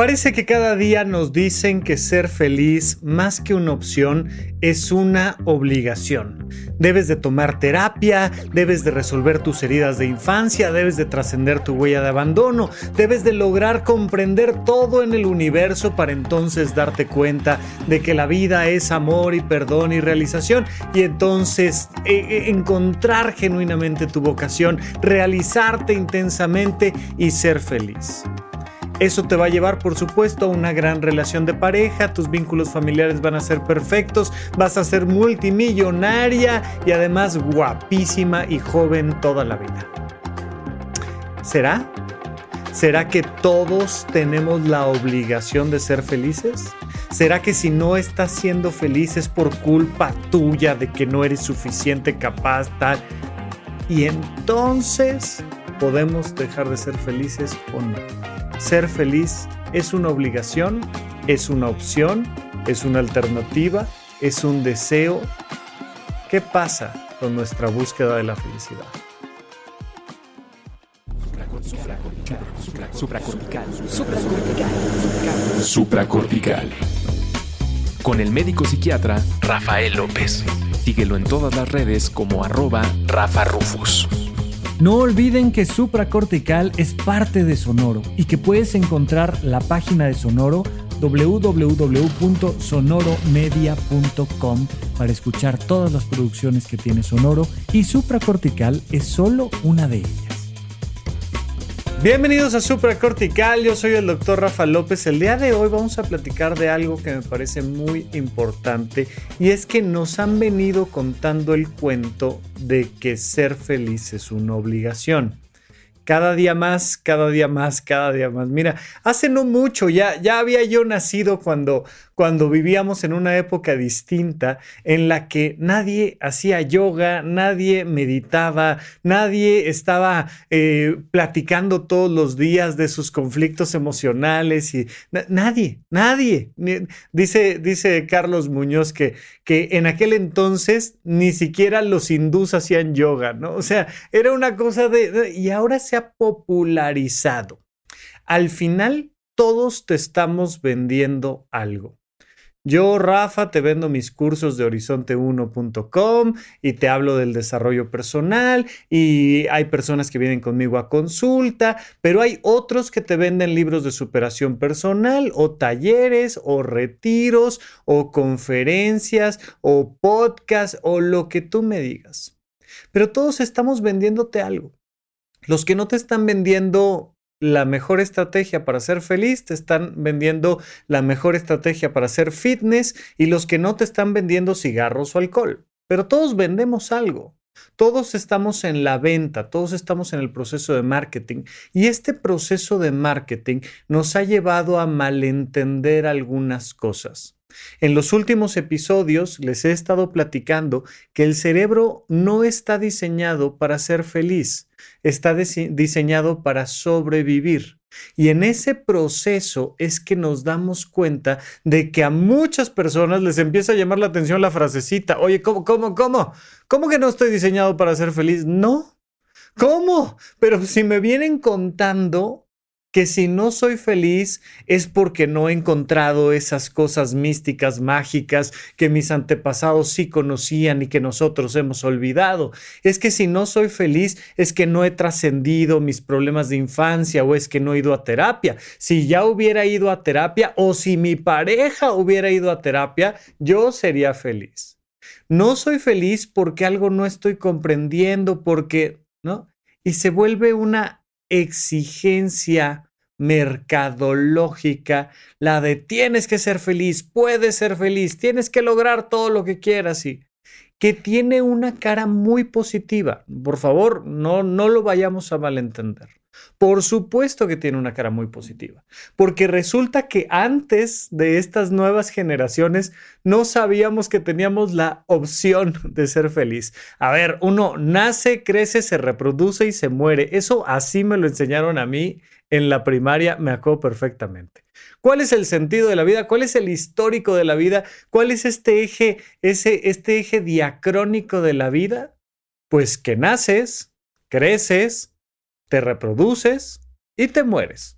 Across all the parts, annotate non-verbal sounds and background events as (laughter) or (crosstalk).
Parece que cada día nos dicen que ser feliz, más que una opción, es una obligación. Debes de tomar terapia, debes de resolver tus heridas de infancia, debes de trascender tu huella de abandono, debes de lograr comprender todo en el universo para entonces darte cuenta de que la vida es amor y perdón y realización y entonces eh, eh, encontrar genuinamente tu vocación, realizarte intensamente y ser feliz. Eso te va a llevar, por supuesto, a una gran relación de pareja, tus vínculos familiares van a ser perfectos, vas a ser multimillonaria y además guapísima y joven toda la vida. ¿Será? ¿Será que todos tenemos la obligación de ser felices? ¿Será que si no estás siendo feliz es por culpa tuya de que no eres suficiente capaz tal? Y entonces podemos dejar de ser felices o no. Ser feliz es una obligación, es una opción, es una alternativa, es un deseo. ¿Qué pasa con nuestra búsqueda de la felicidad? Supracortical. Supracortical. Supracortical. Con el médico psiquiatra Rafael López. Síguelo en todas las redes como arroba Rafa Rufus. No olviden que Supracortical es parte de Sonoro y que puedes encontrar la página de Sonoro www.sonoromedia.com para escuchar todas las producciones que tiene Sonoro y Supracortical es solo una de ellas. Bienvenidos a Supra Cortical, yo soy el doctor Rafa López. El día de hoy vamos a platicar de algo que me parece muy importante y es que nos han venido contando el cuento de que ser feliz es una obligación cada día más, cada día más, cada día más. Mira, hace no mucho, ya, ya había yo nacido cuando, cuando vivíamos en una época distinta en la que nadie hacía yoga, nadie meditaba, nadie estaba eh, platicando todos los días de sus conflictos emocionales y nadie, nadie. Dice, dice Carlos Muñoz que, que en aquel entonces ni siquiera los hindús hacían yoga, ¿no? O sea, era una cosa de y ahora se popularizado. Al final, todos te estamos vendiendo algo. Yo, Rafa, te vendo mis cursos de horizonte1.com y te hablo del desarrollo personal y hay personas que vienen conmigo a consulta, pero hay otros que te venden libros de superación personal o talleres o retiros o conferencias o podcast o lo que tú me digas. Pero todos estamos vendiéndote algo. Los que no te están vendiendo la mejor estrategia para ser feliz, te están vendiendo la mejor estrategia para ser fitness y los que no te están vendiendo cigarros o alcohol. Pero todos vendemos algo. Todos estamos en la venta, todos estamos en el proceso de marketing y este proceso de marketing nos ha llevado a malentender algunas cosas. En los últimos episodios les he estado platicando que el cerebro no está diseñado para ser feliz, está diseñado para sobrevivir. Y en ese proceso es que nos damos cuenta de que a muchas personas les empieza a llamar la atención la frasecita, oye, ¿cómo, cómo, cómo? ¿Cómo que no estoy diseñado para ser feliz? No. ¿Cómo? Pero si me vienen contando que si no soy feliz es porque no he encontrado esas cosas místicas, mágicas que mis antepasados sí conocían y que nosotros hemos olvidado. Es que si no soy feliz es que no he trascendido mis problemas de infancia o es que no he ido a terapia. Si ya hubiera ido a terapia o si mi pareja hubiera ido a terapia, yo sería feliz. No soy feliz porque algo no estoy comprendiendo, porque, ¿no? Y se vuelve una exigencia mercadológica, la de tienes que ser feliz, puedes ser feliz, tienes que lograr todo lo que quieras y que tiene una cara muy positiva. Por favor, no, no lo vayamos a malentender. Por supuesto que tiene una cara muy positiva, porque resulta que antes de estas nuevas generaciones no sabíamos que teníamos la opción de ser feliz. A ver, uno nace, crece, se reproduce y se muere. Eso así me lo enseñaron a mí en la primaria, me acuerdo perfectamente. ¿Cuál es el sentido de la vida? ¿Cuál es el histórico de la vida? ¿Cuál es este eje, ese, este eje diacrónico de la vida? Pues que naces, creces, te reproduces y te mueres.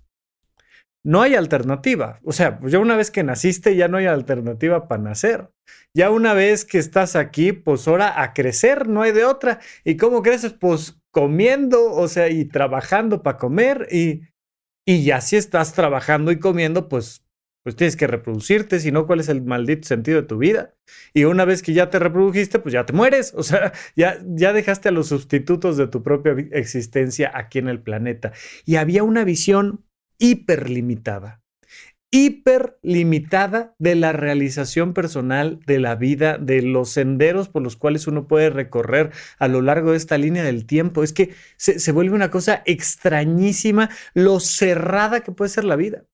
no hay alternativa. O sea, ya una vez que naciste ya no hay alternativa para nacer. Ya una vez que estás aquí, pues ahora a crecer, no hay de otra. ¿Y cómo creces? Pues comiendo, o sea, y trabajando para comer y, y ya si estás trabajando y comiendo, pues, pues tienes que reproducirte, si no, ¿cuál es el maldito sentido de tu vida? Y una vez que ya te reprodujiste, pues ya te mueres, o sea, (laughs) ya, ya dejaste a los sustitutos de tu propia existencia aquí en el planeta. Y había una visión hiperlimitada, hiperlimitada de la realización personal de la vida, de los senderos por los cuales uno puede recorrer a lo largo de esta línea del tiempo. Es que se, vuelve una cosa extrañísima lo cerrada que puede ser la vida.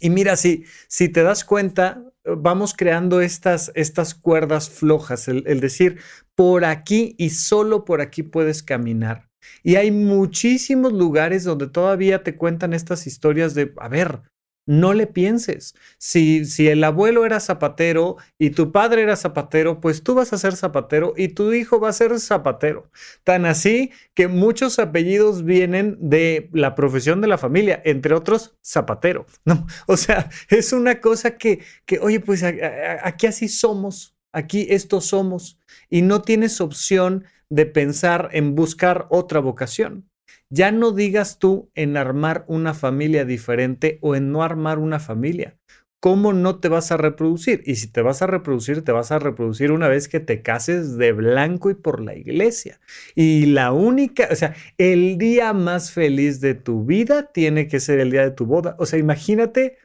Y mira, si, si te das cuenta, vamos creando estas, estas cuerdas flojas, el, el decir, por aquí y solo por aquí puedes caminar. Y hay muchísimos lugares donde todavía te cuentan estas historias de, a ver, no le pienses. Si, si el abuelo era zapatero y tu padre era zapatero, pues tú vas a ser zapatero y tu hijo va a ser zapatero. Tan así que muchos apellidos vienen de la profesión de la familia, entre otros zapatero. (laughs) ¿no? O sea, es una cosa que, que oye, pues aquí así somos, aquí estos somos y no tienes opción de pensar en buscar otra vocación. Ya no digas tú en armar una familia diferente o en no armar una familia. ¿Cómo no te vas a reproducir? Y si te vas a reproducir, te vas a reproducir una vez que te cases de blanco y por la iglesia. Y la única, o sea, el día más feliz de tu vida tiene que ser el día de tu boda. O sea, imagínate,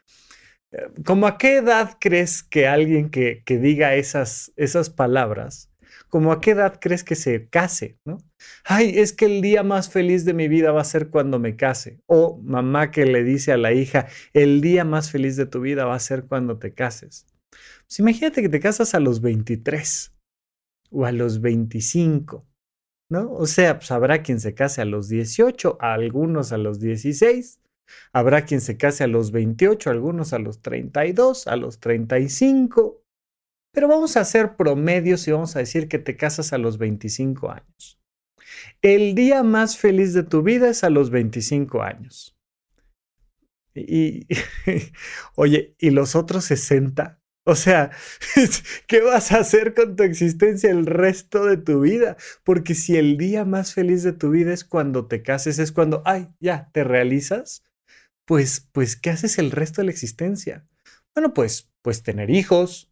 eh, ¿como a qué edad crees que alguien que, que diga esas, esas palabras como a qué edad crees que se case, ¿no? Ay, es que el día más feliz de mi vida va a ser cuando me case. O mamá que le dice a la hija, el día más feliz de tu vida va a ser cuando te cases. Pues imagínate que te casas a los 23 o a los 25, ¿no? O sea, pues habrá quien se case a los 18, a algunos a los 16. Habrá quien se case a los 28, algunos a los 32, a los 35. Pero vamos a hacer promedios y vamos a decir que te casas a los 25 años. El día más feliz de tu vida es a los 25 años. Y, (laughs) oye, ¿y los otros 60? O sea, (laughs) ¿qué vas a hacer con tu existencia el resto de tu vida? Porque si el día más feliz de tu vida es cuando te cases, es cuando, ay, ya, te realizas, pues, pues, ¿qué haces el resto de la existencia? Bueno, pues, pues tener hijos,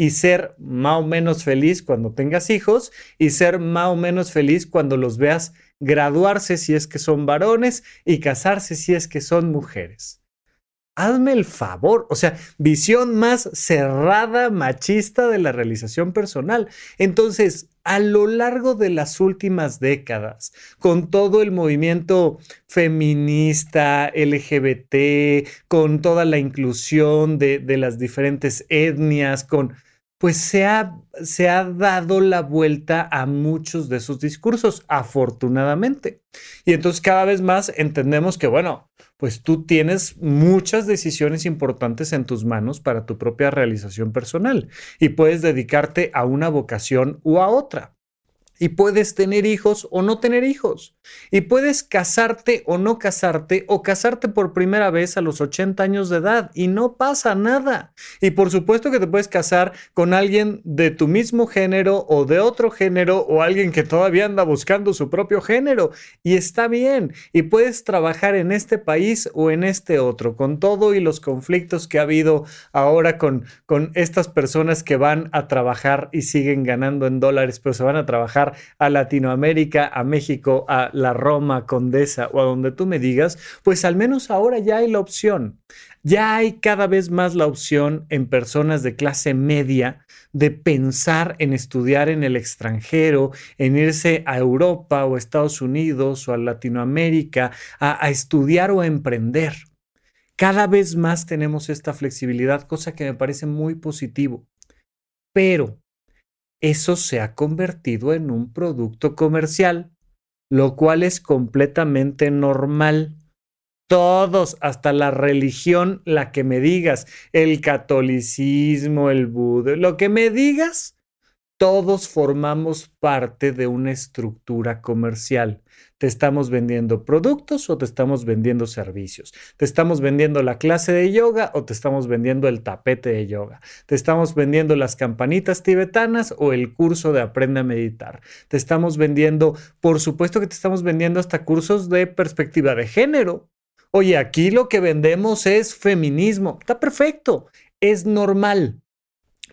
y ser más o menos feliz cuando tengas hijos y ser más o menos feliz cuando los veas graduarse si es que son varones y casarse si es que son mujeres. Hazme el favor, o sea, visión más cerrada, machista de la realización personal. Entonces, a lo largo de las últimas décadas, con todo el movimiento feminista, LGBT, con toda la inclusión de, las diferentes etnias, con pues se ha, se ha, dado la vuelta a muchos de esos discursos, afortunadamente. Y entonces cada vez más entendemos que, bueno, pues tú tienes muchas decisiones importantes en tus manos para tu propia realización personal y puedes dedicarte a una vocación u a otra. Y puedes tener hijos o no tener hijos. Y puedes casarte o no casarte o casarte por primera vez a los 80 años de edad y no pasa nada. Y por supuesto que te puedes casar con alguien de tu mismo género o de otro género o alguien que todavía anda buscando su propio género. Y está bien. Y puedes trabajar en este país o en este otro, con todo y los conflictos que ha habido ahora con, con estas personas que van a trabajar y siguen ganando en dólares, pero se van a trabajar a Latinoamérica, a México, a la Roma Condesa o a donde tú me digas, pues al menos ahora ya hay la opción. Ya hay cada vez más la opción en personas de clase media de pensar en estudiar en el extranjero, en irse a Europa o Estados Unidos o a Latinoamérica a, a estudiar o a emprender. Cada vez más tenemos esta flexibilidad, cosa que me parece muy positivo. Pero eso se ha convertido en un producto comercial, lo cual es completamente normal. Todos, hasta la religión, la que me digas, el catolicismo, el budismo, lo que me digas, todos formamos parte de una estructura comercial. ¿Te estamos vendiendo productos o te estamos vendiendo servicios? ¿Te estamos vendiendo la clase de yoga o te estamos vendiendo el tapete de yoga? ¿Te estamos vendiendo las campanitas tibetanas o el curso de aprende a meditar? ¿Te estamos vendiendo, por supuesto que te estamos vendiendo hasta cursos de perspectiva de género? Oye, aquí lo que vendemos es feminismo. Está perfecto, es normal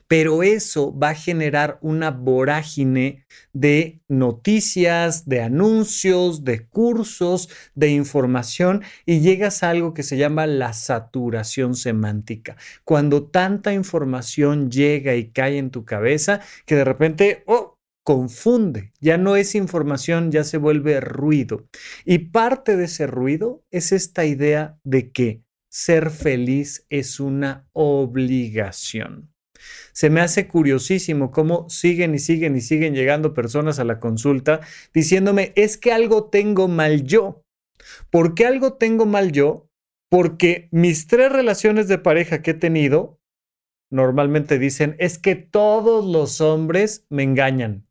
pero eso va a generar una vorágine de noticias, de anuncios, de cursos, de información y llegas a algo que se llama la saturación semántica. Cuando tanta información llega y cae en tu cabeza que de repente, oh, confunde, ya no es información, ya se vuelve ruido. Y parte de ese ruido es esta idea de que ser feliz es una obligación. Se me hace curiosísimo cómo siguen y siguen y siguen llegando personas a la consulta diciéndome, es que algo tengo mal yo. ¿Por qué algo tengo mal yo? Porque mis tres relaciones de pareja que he tenido, normalmente dicen, es que todos los hombres me engañan.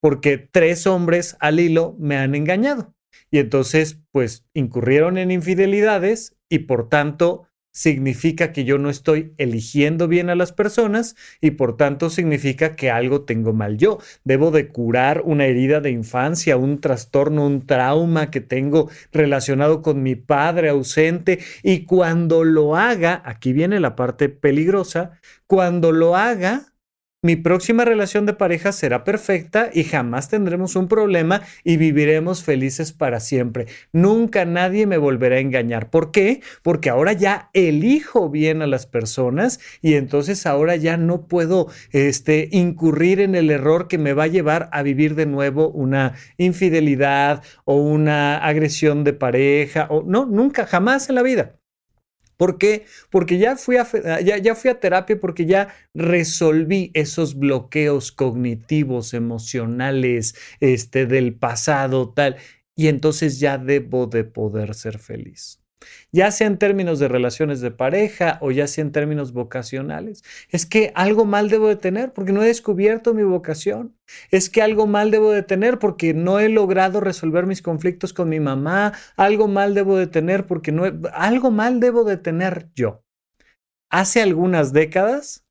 Porque tres hombres al hilo me han engañado. Y entonces, pues, incurrieron en infidelidades y por tanto significa que yo no estoy eligiendo bien a las personas y por tanto significa que algo tengo mal yo. Debo de curar una herida de infancia, un trastorno, un trauma que tengo relacionado con mi padre ausente y cuando lo haga, aquí viene la parte peligrosa, cuando lo haga, mi próxima relación de pareja será perfecta y jamás tendremos un problema y viviremos felices para siempre. Nunca nadie me volverá a engañar. ¿Por qué? Porque ahora ya elijo bien a las personas y entonces ahora ya no puedo este, incurrir en el error que me va a llevar a vivir de nuevo una infidelidad o una agresión de pareja o no, nunca, jamás en la vida. ¿Por qué? Porque ya fui, a, ya, ya fui a terapia, porque ya resolví esos bloqueos cognitivos, emocionales, este, del pasado, tal. Y entonces ya debo de poder ser feliz ya sea en términos de relaciones de pareja o ya sea en términos vocacionales. Es que algo mal debo de tener porque no he descubierto mi vocación. Es que algo mal debo de tener porque no he logrado resolver mis conflictos con mi mamá. Algo mal debo de tener porque no algo mal debo de tener yo. Hace algunas décadas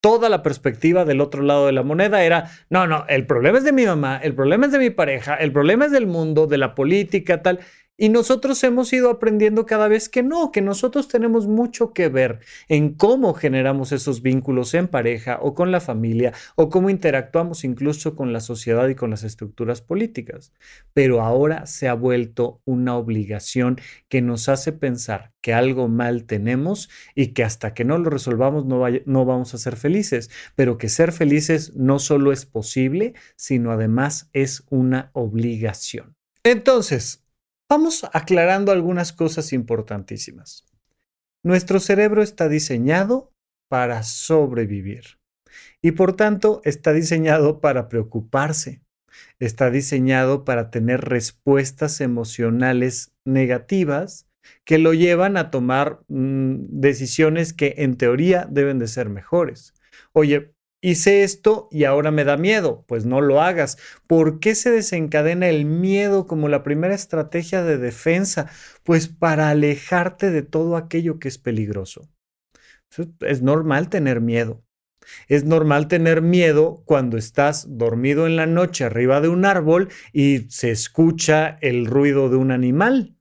toda la perspectiva del otro lado de la moneda era, no, no, el problema es de mi mamá, el problema es de mi pareja, el problema es del mundo, de la política, tal. Y nosotros hemos ido aprendiendo cada vez que no, que nosotros tenemos mucho que ver en cómo generamos esos vínculos en pareja o con la familia o cómo interactuamos incluso con la sociedad y con las estructuras políticas. Pero ahora se ha vuelto una obligación que nos hace pensar que algo mal tenemos y que hasta que no lo resolvamos no, vamos a ser felices, pero que ser felices no solo es posible, sino además es una obligación. Entonces, Vamos aclarando algunas cosas importantísimas. Nuestro cerebro está diseñado para sobrevivir y por tanto está diseñado para preocuparse, está diseñado para tener respuestas emocionales negativas que lo llevan a tomar mm, decisiones que en teoría deben de ser mejores. Oye, hice esto y ahora me da miedo. Pues no lo hagas. ¿Por qué se desencadena el miedo como la primera estrategia de defensa? Pues para alejarte de todo aquello que es peligroso. Es normal tener miedo. Es normal tener miedo cuando estás dormido en la noche arriba de un árbol y se escucha el ruido de un animal.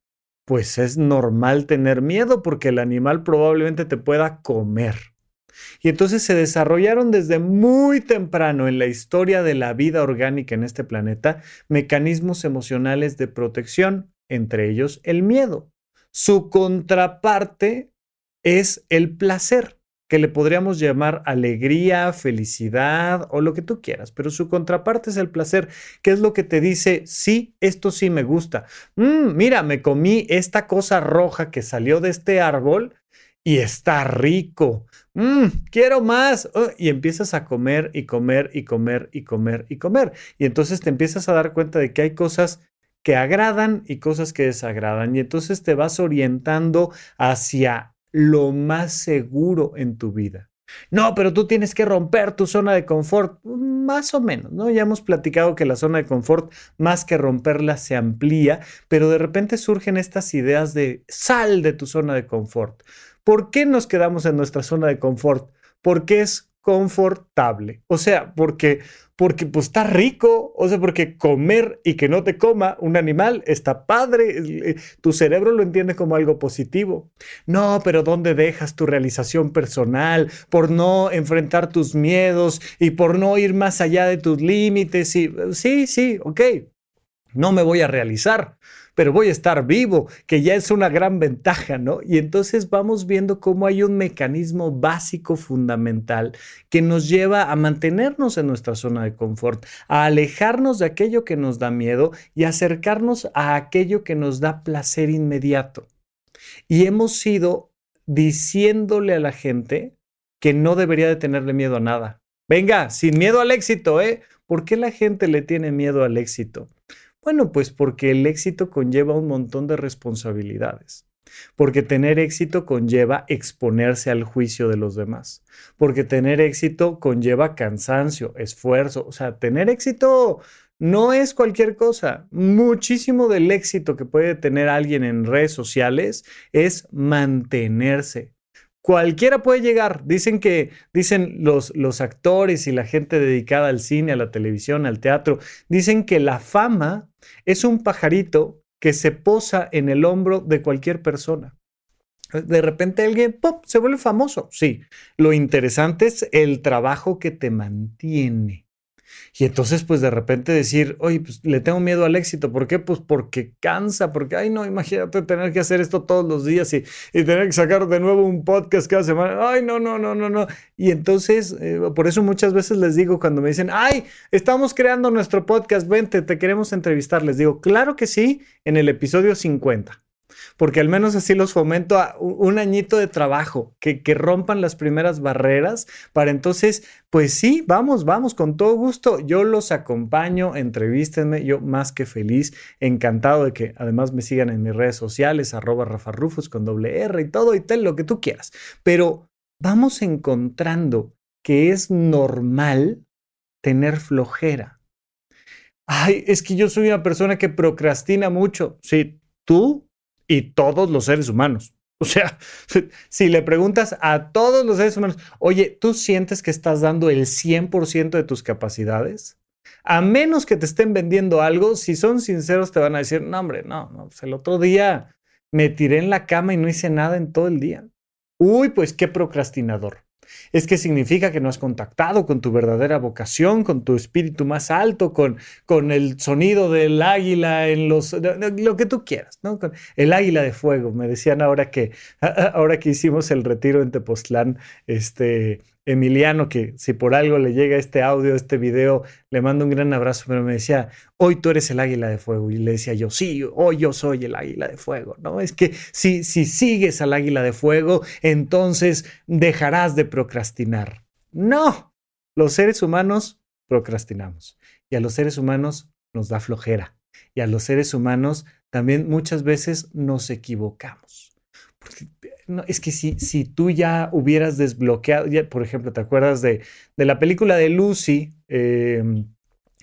Pues es normal tener miedo porque el animal probablemente te pueda comer. Y entonces se desarrollaron desde muy temprano en la historia de la vida orgánica en este planeta mecanismos emocionales de protección, entre ellos el miedo. Su contraparte es el placer que le podríamos llamar alegría, felicidad o lo que tú quieras, pero su contraparte es el placer, que es lo que te dice, sí, esto sí me gusta. Mm, mira, me comí esta cosa roja que salió de este árbol y está rico. Mm, quiero más. Oh, y empiezas a comer y comer y comer y comer y comer. Y entonces te empiezas a dar cuenta de que hay cosas que agradan y cosas que desagradan. Y entonces te vas orientando hacia lo más seguro en tu vida. No, pero tú tienes que romper tu zona de confort. Más o menos, ¿no? Ya hemos platicado que la zona de confort, más que romperla, se amplía, pero de repente surgen estas ideas de sal de tu zona de confort. ¿Por qué nos quedamos en nuestra zona de confort? Porque es confortable. O sea, porque porque pues está rico, o sea, porque comer y que no te coma un animal está padre, eh, tu cerebro lo entiende como algo positivo. No, pero ¿dónde dejas tu realización personal por no enfrentar tus miedos y por no ir más allá de tus límites? Y, sí, sí, ok, no me voy a realizar, pero voy a estar vivo, que ya es una gran ventaja, ¿no? Y entonces vamos viendo cómo hay un mecanismo básico fundamental que nos lleva a mantenernos en nuestra zona de confort, a alejarnos de aquello que nos da miedo y acercarnos a aquello que nos da placer inmediato. Y hemos ido diciéndole a la gente que no debería de tenerle miedo a nada. Venga, sin miedo al éxito, ¿eh? ¿Por qué la gente le tiene miedo al éxito? Bueno, pues porque el éxito conlleva un montón de responsabilidades. Porque tener éxito conlleva exponerse al juicio de los demás. Porque tener éxito conlleva cansancio, esfuerzo. O sea, tener éxito no es cualquier cosa. Muchísimo del éxito que puede tener alguien en redes sociales es mantenerse, Cualquiera puede llegar. Dicen que, dicen los, los actores y la gente dedicada al cine, a la televisión, al teatro, dicen que la fama es un pajarito que se posa en el hombro de cualquier persona. De repente alguien ¡pop! se vuelve famoso. Sí, lo interesante es el trabajo que te mantiene. Y entonces, pues de repente decir, oye, pues le tengo miedo al éxito. ¿Por qué? Pues porque cansa, porque, ay, no, imagínate tener que hacer esto todos los días y, tener que sacar de nuevo un podcast cada semana. Ay, no, no, no, no, no. Y entonces, eh, por eso muchas veces les digo cuando me dicen, ay, estamos creando nuestro podcast, vente, te queremos entrevistar. Les digo, claro que sí, en el episodio 50 porque al menos así los fomento a un añito de trabajo, que, que rompan las primeras barreras para entonces, pues sí, vamos, vamos, con todo gusto, yo los acompaño, entrevístenme, yo más que feliz, encantado de que además me sigan en mis redes sociales, arroba Rafa Rufus con doble R y todo y tal, lo que tú quieras, pero vamos encontrando que es normal tener flojera. Ay, es que yo soy una persona que procrastina mucho. Sí, tú y todos los seres humanos. O sea, (laughs) si le preguntas a todos los seres humanos, oye, ¿tú sientes que estás dando el 100% de tus capacidades? A menos que te estén vendiendo algo, si son sinceros te van a decir, no, hombre, no, no, pues el otro día me tiré en la cama y no hice nada en todo el día. Uy, pues qué procrastinador es que significa que no has contactado con tu verdadera vocación, con tu espíritu más alto, con, con el sonido del águila en los, lo que tú quieras, ¿no? Con el águila de fuego. Me decían ahora que, (laughs) ahora que hicimos el retiro en Tepoztlán, este, Emiliano, que si por algo le llega este audio, este video, le mando un gran abrazo, pero me decía, hoy tú eres el águila de fuego. Y le decía yo, sí, hoy yo soy el águila de fuego, ¿no? Es que si, si sigues al águila de fuego, entonces dejarás de procrastinar. No, los seres humanos procrastinamos y a los seres humanos nos da flojera y a los seres humanos también muchas veces nos equivocamos. No, es que si, si tú ya hubieras desbloqueado, ya, por ejemplo, ¿te acuerdas de, la película de Lucy em,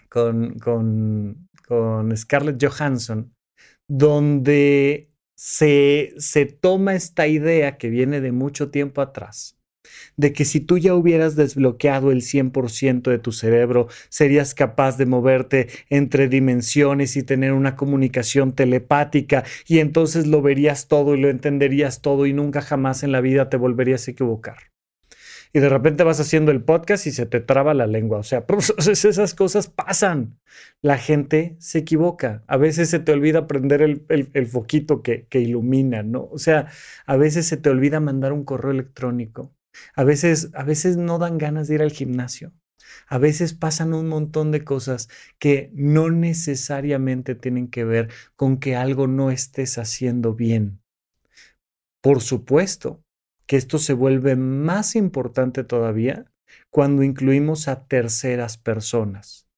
con, con, con, Scarlett Johansson, donde se, se toma esta idea que viene de mucho tiempo atrás de que si tú ya hubieras desbloqueado el 100% de tu cerebro, serías capaz de moverte entre dimensiones y tener una comunicación telepática y entonces lo verías todo y lo entenderías todo y nunca jamás en la vida te volverías a equivocar. Y de repente vas haciendo el podcast y se te traba la lengua. O sea, (laughs) esas cosas pasan. La gente se equivoca. A veces se te olvida prender el, foquito que, que ilumina, ¿no? O sea, a veces se te olvida mandar un correo electrónico. A veces, a veces no dan ganas de ir al gimnasio. A veces pasan un montón de cosas que no necesariamente tienen que ver con que algo no estés haciendo bien. Por supuesto que esto se vuelve más importante todavía cuando incluimos a terceras personas.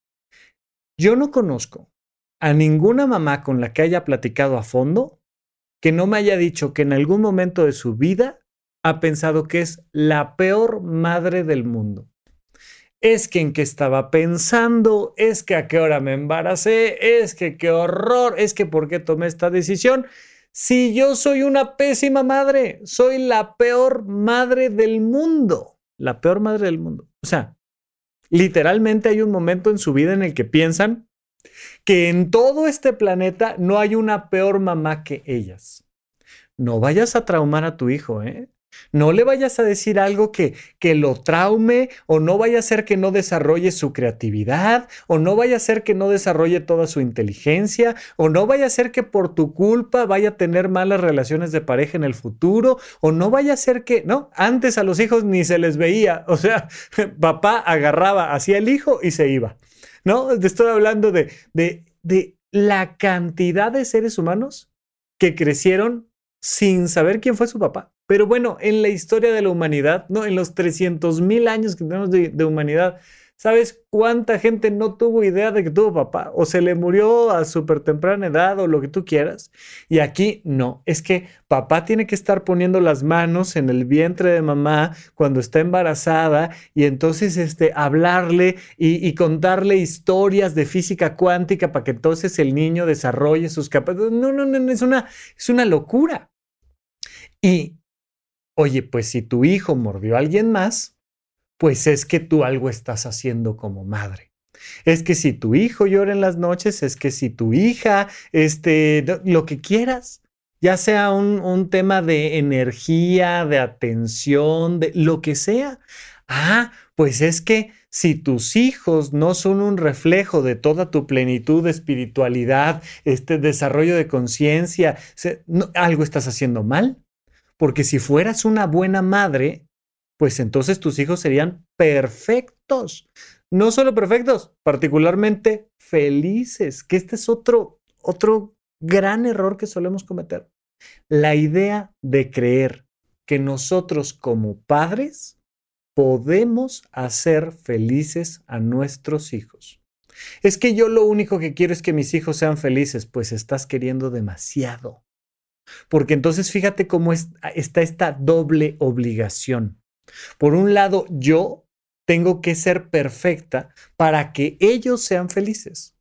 Yo no conozco a ninguna mamá con la que haya platicado a fondo que no me haya dicho que en algún momento de su vida ha pensado que es la peor madre del mundo. Es que en qué estaba pensando, es que a qué hora me embaracé, es que qué horror, es que por qué tomé esta decisión. Si yo soy una pésima madre, soy la peor madre del mundo, la peor madre del mundo. O sea, literalmente hay un momento en su vida en el que piensan que en todo este planeta no hay una peor mamá que ellas. No vayas a traumar a tu hijo, ¿eh? No le vayas a decir algo que, que lo traume o no vaya a ser que no desarrolle su creatividad o no vaya a ser que no desarrolle toda su inteligencia o no vaya a ser que por tu culpa vaya a tener malas relaciones de pareja en el futuro o no vaya a ser que, no, antes a los hijos ni se les veía, o sea, (laughs) papá agarraba hacia el hijo y se iba. ¿No? Te estoy hablando de, de, de la cantidad de seres humanos que crecieron sin saber quién fue su papá. Pero bueno, en la historia de la humanidad, ¿no? En los 300 mil años que tenemos de, humanidad, ¿sabes cuánta gente no tuvo idea de que tuvo papá? O se le murió a súper temprana edad o lo que tú quieras. Y aquí no, es que papá tiene que estar poniendo las manos en el vientre de mamá cuando está embarazada y entonces este, hablarle y, y contarle historias de física cuántica para que entonces el niño desarrolle sus capacidades. No, no, no, es una, es una locura. Y Oye, pues si tu hijo mordió a alguien más, pues es que tú algo estás haciendo como madre. Es que si tu hijo llora en las noches, es que si tu hija, este, lo que quieras, ya sea un, tema de energía, de atención, de lo que sea. Ah, pues es que si tus hijos no son un reflejo de toda tu plenitud de espiritualidad, este desarrollo de conciencia, algo estás haciendo mal. Porque si fueras una buena madre, pues entonces tus hijos serían perfectos. No solo perfectos, particularmente felices, que este es otro, otro gran error que solemos cometer. La idea de creer que nosotros como padres podemos hacer felices a nuestros hijos. Es que yo lo único que quiero es que mis hijos sean felices, pues estás queriendo demasiado. Porque entonces fíjate cómo está esta doble obligación. Por un lado, yo tengo que ser perfecta para que ellos sean felices.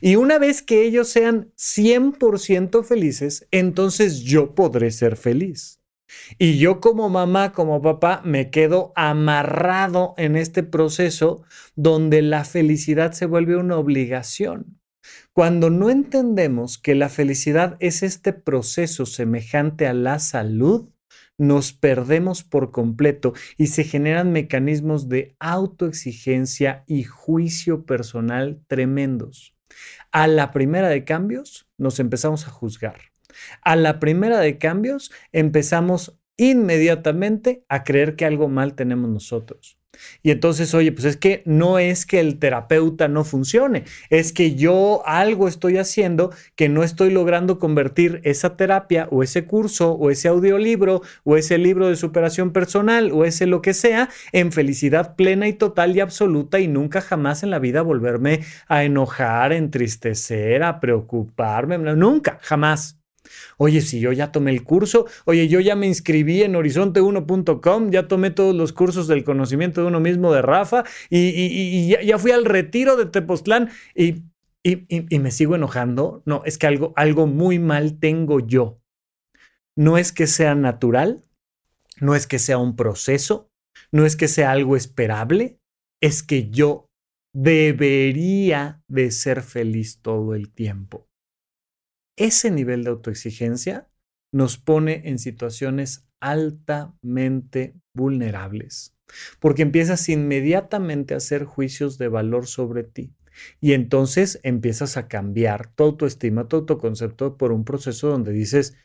Y una vez que ellos sean 100% felices, entonces yo podré ser feliz. Y yo como mamá, como papá, me quedo amarrado en este proceso donde la felicidad se vuelve una obligación. Cuando no entendemos que la felicidad es este proceso semejante a la salud, nos perdemos por completo y se generan mecanismos de autoexigencia y juicio personal tremendos. A la primera de cambios, nos empezamos a juzgar. A la primera de cambios, empezamos inmediatamente a creer que algo mal tenemos nosotros. Y entonces, oye, pues es que no es que el terapeuta no funcione, es que yo algo estoy haciendo que no estoy logrando convertir esa terapia o ese curso o ese audiolibro o ese libro de superación personal o ese lo que sea en felicidad plena y total y absoluta y nunca jamás en la vida volverme a enojar, entristecer, a preocuparme, nunca, jamás. Oye, si yo ya tomé el curso, oye, yo ya me inscribí en horizonte1.com, ya tomé todos los cursos del conocimiento de uno mismo de Rafa y, ya, fui al retiro de Tepoztlán y, y, me sigo enojando. No, es que algo, algo muy mal tengo yo. No es que sea natural, no es que sea un proceso, no es que sea algo esperable, es que yo debería de ser feliz todo el tiempo ese nivel de autoexigencia nos pone en situaciones altamente vulnerables, porque empiezas inmediatamente a hacer juicios de valor sobre ti. Y entonces empiezas a cambiar tu autoestima, tu autoconcepto por un proceso donde dices,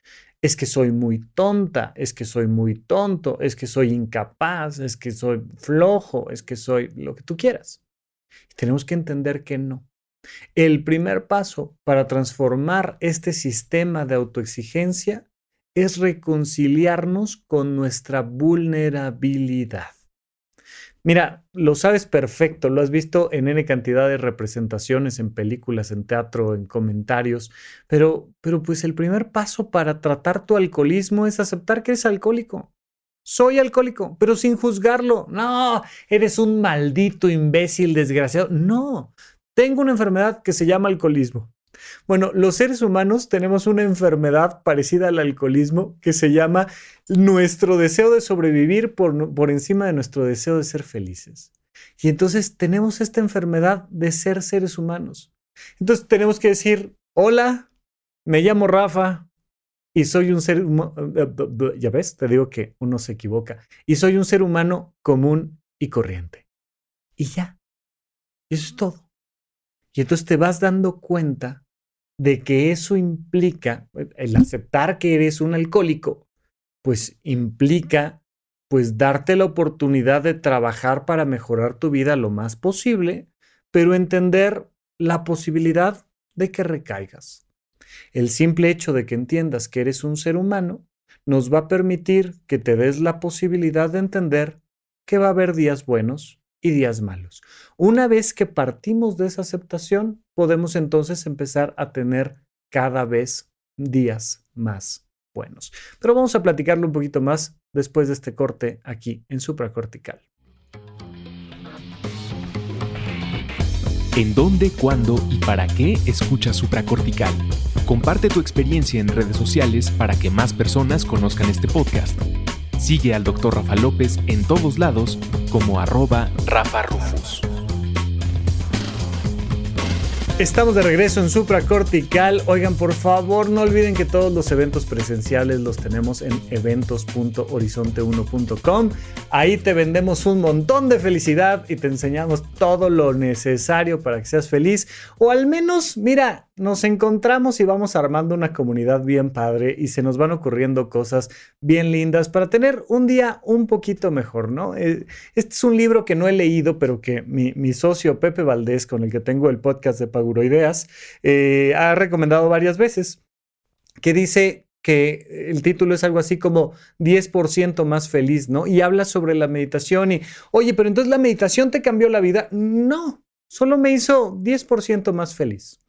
es que soy muy tonta, es que soy muy tonto, es que soy incapaz, es que soy flojo, es que soy lo que tú quieras. tenemos que entender que no. El primer paso para transformar este sistema de autoexigencia es reconciliarnos con nuestra vulnerabilidad. Mira, lo sabes perfecto, lo has visto en N cantidad de representaciones, en películas, en teatro, en comentarios, pero, pero pues el primer paso para tratar tu alcoholismo es aceptar que eres alcohólico. soy alcohólico, pero sin juzgarlo. No, eres un maldito imbécil, desgraciado. No, tengo una enfermedad que se llama alcoholismo. Bueno, los seres humanos tenemos una enfermedad parecida al alcoholismo que se llama nuestro deseo de sobrevivir por, por encima de nuestro deseo de ser felices. Y entonces tenemos esta enfermedad de ser seres humanos. Entonces tenemos que decir, hola, me llamo Rafa y soy un ser humano, ya ves, te digo que uno se equivoca, y soy un ser humano común y corriente. Y ya, eso es todo. Y entonces te vas dando cuenta de que eso implica, el aceptar que eres un alcohólico, pues implica pues darte la oportunidad de trabajar para mejorar tu vida lo más posible, pero entender la posibilidad de que recaigas. El simple hecho de que entiendas que eres un ser humano nos va a permitir que te des la posibilidad de entender que va a haber días buenos y días malos. Una vez que partimos de esa aceptación, podemos entonces empezar a tener cada vez días más buenos. Pero vamos a platicarlo un poquito más después de este corte aquí en supracortical. ¿En dónde, cuándo y para qué escuchas supracortical? Comparte tu experiencia en redes sociales para que más personas conozcan este podcast. Sigue al Dr. Rafa López en todos lados como arroba Rafa Rufus. Estamos de regreso en Supracortical. Oigan, por favor, no olviden que todos los eventos presenciales los tenemos en eventos.horizonte1.com. Ahí te vendemos un montón de felicidad y te enseñamos todo lo necesario para que seas feliz. O al menos, mira, nos encontramos y vamos armando una comunidad bien padre y se nos van ocurriendo cosas bien lindas para tener un día un poquito mejor, ¿no? Eh, este es un libro que no he leído, pero que mi, socio Pepe Valdés, con el que tengo el podcast de Paguroideas, eh, ha recomendado varias veces, que dice que el título es algo así como 10% más feliz, ¿no? Y habla sobre la meditación y, oye, pero entonces la meditación te cambió la vida. No, solo me hizo 10% más feliz.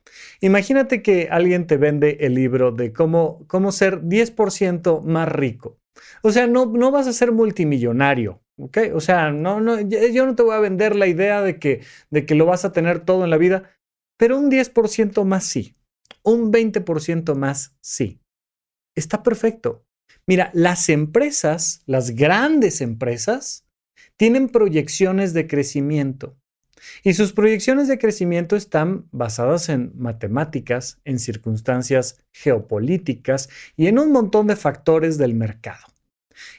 Imagínate que alguien te vende el libro de cómo, cómo ser 10% más rico. O sea, no, no vas a ser multimillonario, ¿ok? O sea, no, no, yo no te voy a vender la idea de que, de que lo vas a tener todo en la vida, pero un 10% más sí, un 20% más sí. Está perfecto. Mira, las empresas, las grandes empresas, tienen proyecciones de crecimiento. Y sus proyecciones de crecimiento están basadas en matemáticas, en circunstancias geopolíticas y en un montón de factores del mercado.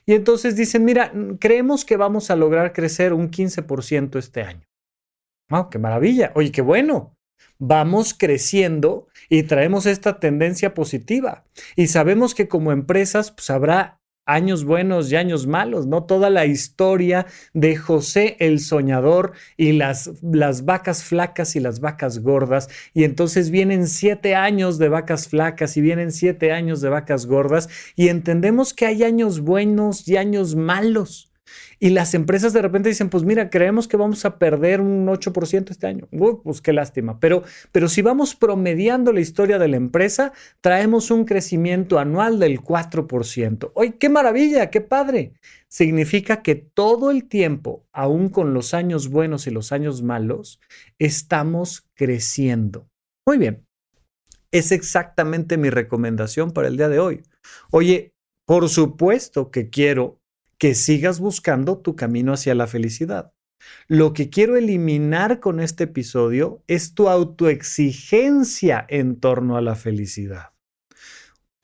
Y entonces dicen, mira, creemos que vamos a lograr crecer un 15% este año. ¡Wow! ¡Qué maravilla! Oye, qué bueno! Vamos creciendo y traemos esta tendencia positiva. Y sabemos que como empresas pues, habrá años buenos y años malos, ¿no? Toda la historia de José el soñador y las, las vacas flacas y las vacas gordas. Y entonces vienen siete años de vacas flacas y vienen siete años de vacas gordas y entendemos que hay años buenos y años malos. Y las empresas de repente dicen, pues mira, creemos que vamos a perder un 8% este año. pues qué lástima. Pero, pero si vamos promediando la historia de la empresa, traemos un crecimiento anual del 4%. ¡Ay, qué maravilla! ¡Qué padre! Significa que todo el tiempo, aún con los años buenos y los años malos, estamos creciendo. Muy bien. Es exactamente mi recomendación para el día de hoy. Oye, por supuesto que quiero que sigas buscando tu camino hacia la felicidad. Lo que quiero eliminar con este episodio es tu autoexigencia en torno a la felicidad.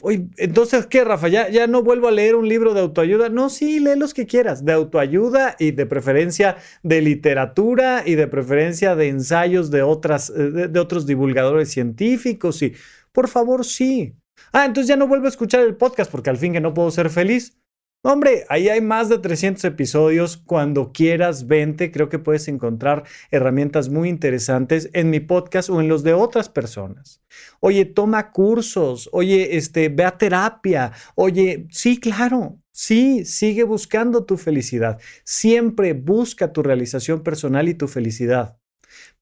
Oye, entonces, ¿qué, Rafa? ¿Ya, ¿Ya no vuelvo a leer un libro de autoayuda? No, sí, lee los que quieras, de autoayuda y de preferencia de literatura y de preferencia de ensayos de, otras, eh, de, otros divulgadores científicos. Y, por favor, sí. Ah, entonces ya no vuelvo a escuchar el podcast porque al fin que no puedo ser feliz. Hombre, ahí hay más de 300 episodios. Cuando quieras, vente. Creo que puedes encontrar herramientas muy interesantes en mi podcast o en los de otras personas. Oye, toma cursos. Oye, este, ve a terapia. Oye, sí, claro. Sí, sigue buscando tu felicidad. Siempre busca tu realización personal y tu felicidad.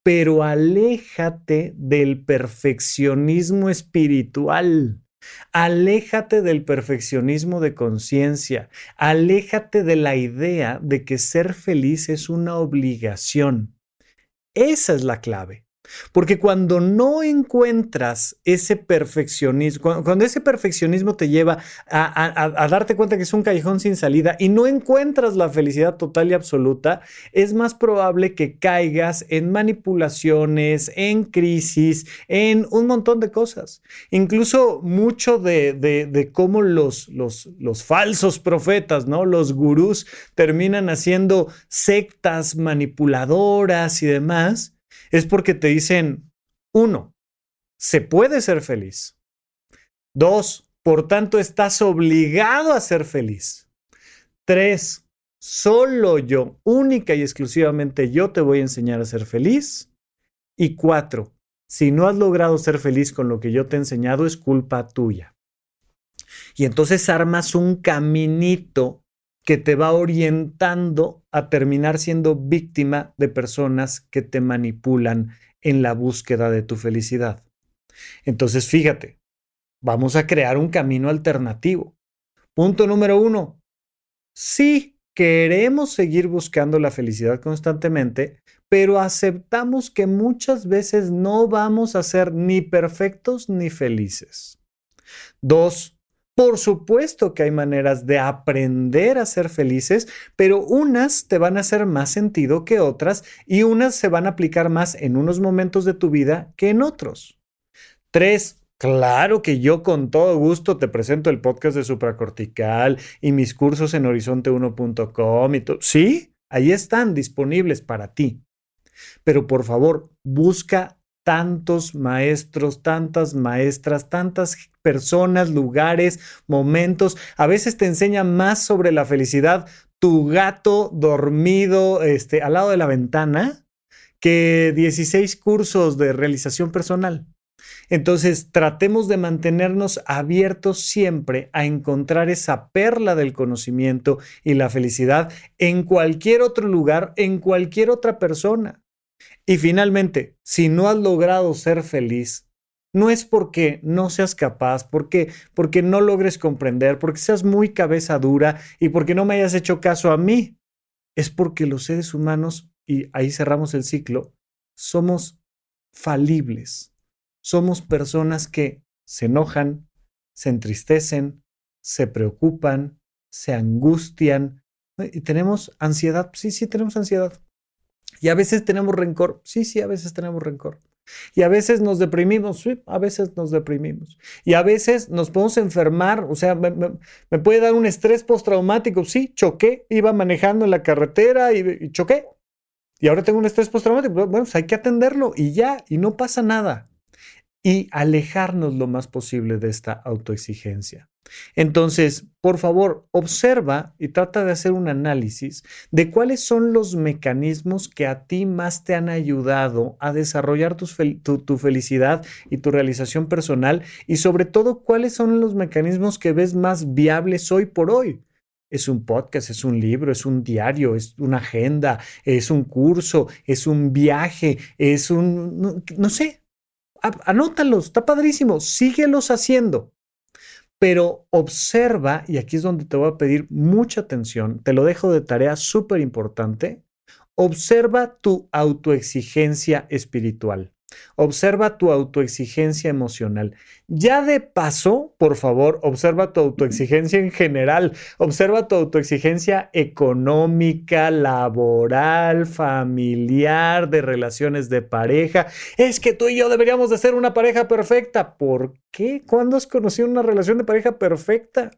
Pero aléjate del perfeccionismo espiritual. Aléjate del perfeccionismo de conciencia, aléjate de la idea de que ser feliz es una obligación. Esa es la clave. Porque cuando no encuentras ese perfeccionismo, cuando, ese perfeccionismo te lleva a, darte cuenta que es un callejón sin salida y no encuentras la felicidad total y absoluta, es más probable que caigas en manipulaciones, en crisis, en un montón de cosas. Incluso mucho de, cómo los, los, falsos profetas, ¿no? Los gurús terminan haciendo sectas manipuladoras y demás es porque te dicen, uno, se puede ser feliz. Dos, por tanto, estás obligado a ser feliz. Tres, solo yo, única y exclusivamente yo te voy a enseñar a ser feliz. Y cuatro, si no has logrado ser feliz con lo que yo te he enseñado, es culpa tuya. Y entonces armas un caminito que te va orientando a terminar siendo víctima de personas que te manipulan en la búsqueda de tu felicidad. Entonces, fíjate, vamos a crear un camino alternativo. Punto número uno. Sí, queremos seguir buscando la felicidad constantemente, pero aceptamos que muchas veces no vamos a ser ni perfectos ni felices. Dos, por supuesto que hay maneras de aprender a ser felices, pero unas te van a hacer más sentido que otras y unas se van a aplicar más en unos momentos de tu vida que en otros. Tres, Claro que yo con todo gusto te presento el podcast de supracortical y mis cursos en horizonte1.com y todo. Sí, ahí están disponibles para ti. Pero por favor, busca tantos maestros, tantas maestras, tantas personas, lugares, momentos. A veces te enseña más sobre la felicidad tu gato dormido este, al lado de la ventana que 16 cursos de realización personal. Entonces, tratemos de mantenernos abiertos siempre a encontrar esa perla del conocimiento y la felicidad en cualquier otro lugar, en cualquier otra persona. Y finalmente, si no has logrado ser feliz, no es porque no seas capaz, porque, porque no logres comprender, porque seas muy cabeza dura y porque no me hayas hecho caso a mí. Es porque los seres humanos, y ahí cerramos el ciclo, somos falibles. Somos personas que se enojan, se entristecen, se preocupan, se angustian y tenemos ansiedad. Sí, sí, tenemos ansiedad. Y a veces tenemos rencor. Sí, sí, a veces tenemos rencor. Y a veces nos deprimimos, a veces nos deprimimos. Y a veces nos podemos enfermar, o sea, me, puede dar un estrés postraumático. Sí, choqué, iba manejando en la carretera y, choqué. Y ahora tengo un estrés postraumático. Bueno, pues hay que atenderlo y ya, y no pasa nada. Y alejarnos lo más posible de esta autoexigencia. Entonces, por favor, observa y trata de hacer un análisis de cuáles son los mecanismos que a ti más te han ayudado a desarrollar tu, felicidad y tu realización personal y sobre todo cuáles son los mecanismos que ves más viables hoy por hoy. Es un podcast, es un libro, es un diario, es una agenda, es un curso, es un viaje, es un, no, no sé, anótalos, está padrísimo, síguelos haciendo pero observa, y aquí es donde te voy a pedir mucha atención, te lo dejo de tarea súper importante, observa tu autoexigencia espiritual. Observa tu autoexigencia emocional. Ya de paso, por favor, observa tu autoexigencia en general. Observa tu autoexigencia económica, laboral, familiar, de relaciones de pareja. Es que tú y yo deberíamos de ser una pareja perfecta. ¿Por qué? ¿Cuándo has conocido una relación de pareja perfecta?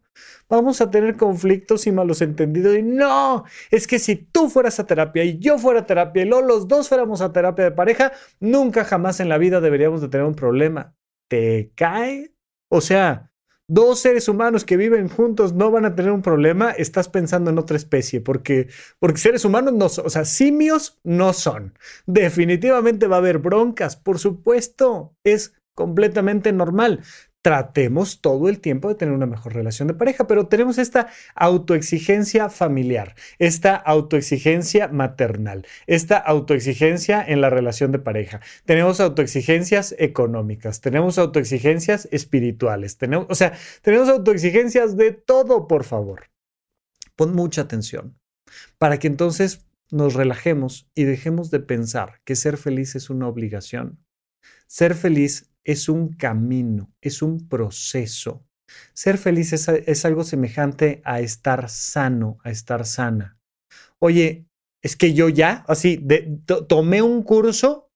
Vamos a tener conflictos y malos entendidos. Y no, es que si tú fueras a terapia y yo fuera a terapia y los dos fuéramos a terapia de pareja, nunca jamás en la vida deberíamos de tener un problema. ¿Te cae? O sea, dos seres humanos que viven juntos no van a tener un problema, estás pensando en otra especie, porque, porque seres humanos no son, o sea, simios no son. Definitivamente va a haber broncas, por supuesto, es completamente normal. Tratemos todo el tiempo de tener una mejor relación de pareja, pero tenemos esta autoexigencia familiar, esta autoexigencia maternal, esta autoexigencia en la relación de pareja. Tenemos autoexigencias económicas, tenemos autoexigencias espirituales, tenemos, o sea, tenemos autoexigencias de todo, por favor. Pon mucha atención para que entonces nos relajemos y dejemos de pensar que ser feliz es una obligación. Ser feliz es un camino, es un proceso. Ser feliz es, algo semejante a estar sano, a estar sana. Oye, es que yo ya, así, tomé un curso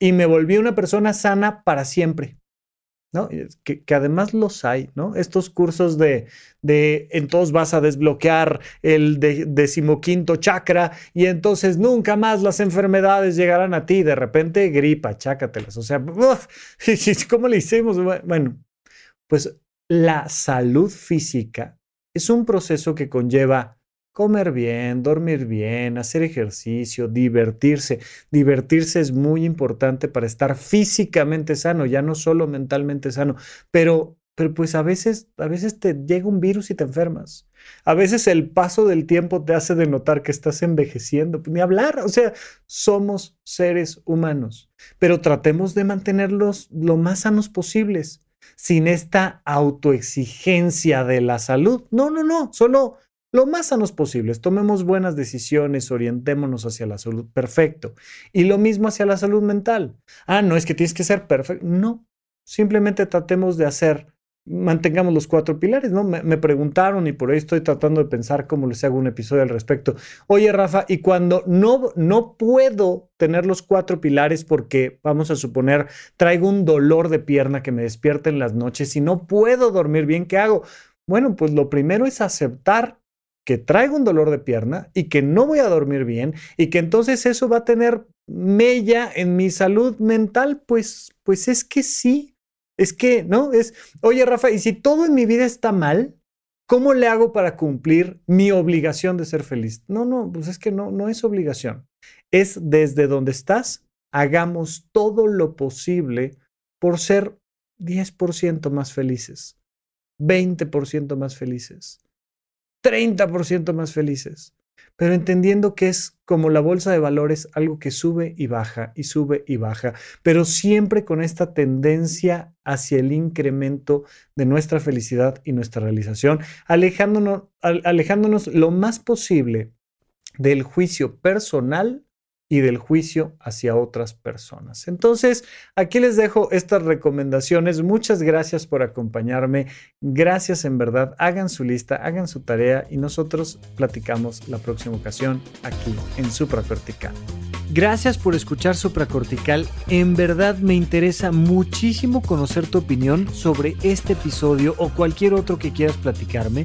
y me volví una persona sana para siempre. ¿No? Que, además los hay, ¿no? Estos cursos de, de entonces vas a desbloquear el decimoquinto chakra y entonces nunca más las enfermedades llegarán a ti. De repente, gripa, chácatelas. O sea, (laughs) ¿cómo le hicimos? Bueno, pues la salud física es un proceso que conlleva comer bien, dormir bien, hacer ejercicio, divertirse. Divertirse es muy importante para estar físicamente sano, ya no solo mentalmente sano, pero, pero pues a veces, a veces te llega un virus y te enfermas. A veces el paso del tiempo te hace denotar que estás envejeciendo, ni hablar, o sea, somos seres humanos, pero tratemos de mantenerlos lo más sanos posibles, sin esta autoexigencia de la salud. No, no, no, solo lo más sanos posibles, tomemos buenas decisiones, orientémonos hacia la salud, perfecto. Y lo mismo hacia la salud mental. Ah, no es que tienes que ser perfecto, no, simplemente tratemos de hacer, mantengamos los cuatro pilares, ¿no? Me, preguntaron y por ahí estoy tratando de pensar cómo les hago un episodio al respecto. Oye, Rafa, y cuando no, no puedo tener los cuatro pilares porque, vamos a suponer, traigo un dolor de pierna que me despierta en las noches y no puedo dormir bien, ¿qué hago? Bueno, pues lo primero es aceptar que traigo un dolor de pierna y que no voy a dormir bien y que entonces eso va a tener mella en mi salud mental, pues, pues es que sí. Es que, ¿no? Es, oye, Rafa, y si todo en mi vida está mal, ¿cómo le hago para cumplir mi obligación de ser feliz? No, no, pues es que no, no es obligación. Es desde donde estás, hagamos todo lo posible por ser 10% más felices, 20% más felices. 30% más felices. Pero entendiendo que es como la bolsa de valores, algo que sube y baja y sube y baja, pero siempre con esta tendencia hacia el incremento de nuestra felicidad y nuestra realización, alejándonos, alejándonos lo más posible del juicio personal y del juicio hacia otras personas. Entonces, aquí les dejo estas recomendaciones. Muchas gracias por acompañarme. Gracias en verdad. Hagan su lista, hagan su tarea y nosotros platicamos la próxima ocasión aquí en Supracortical. Gracias por escuchar Supracortical. En verdad me interesa muchísimo conocer tu opinión sobre este episodio o cualquier otro que quieras platicarme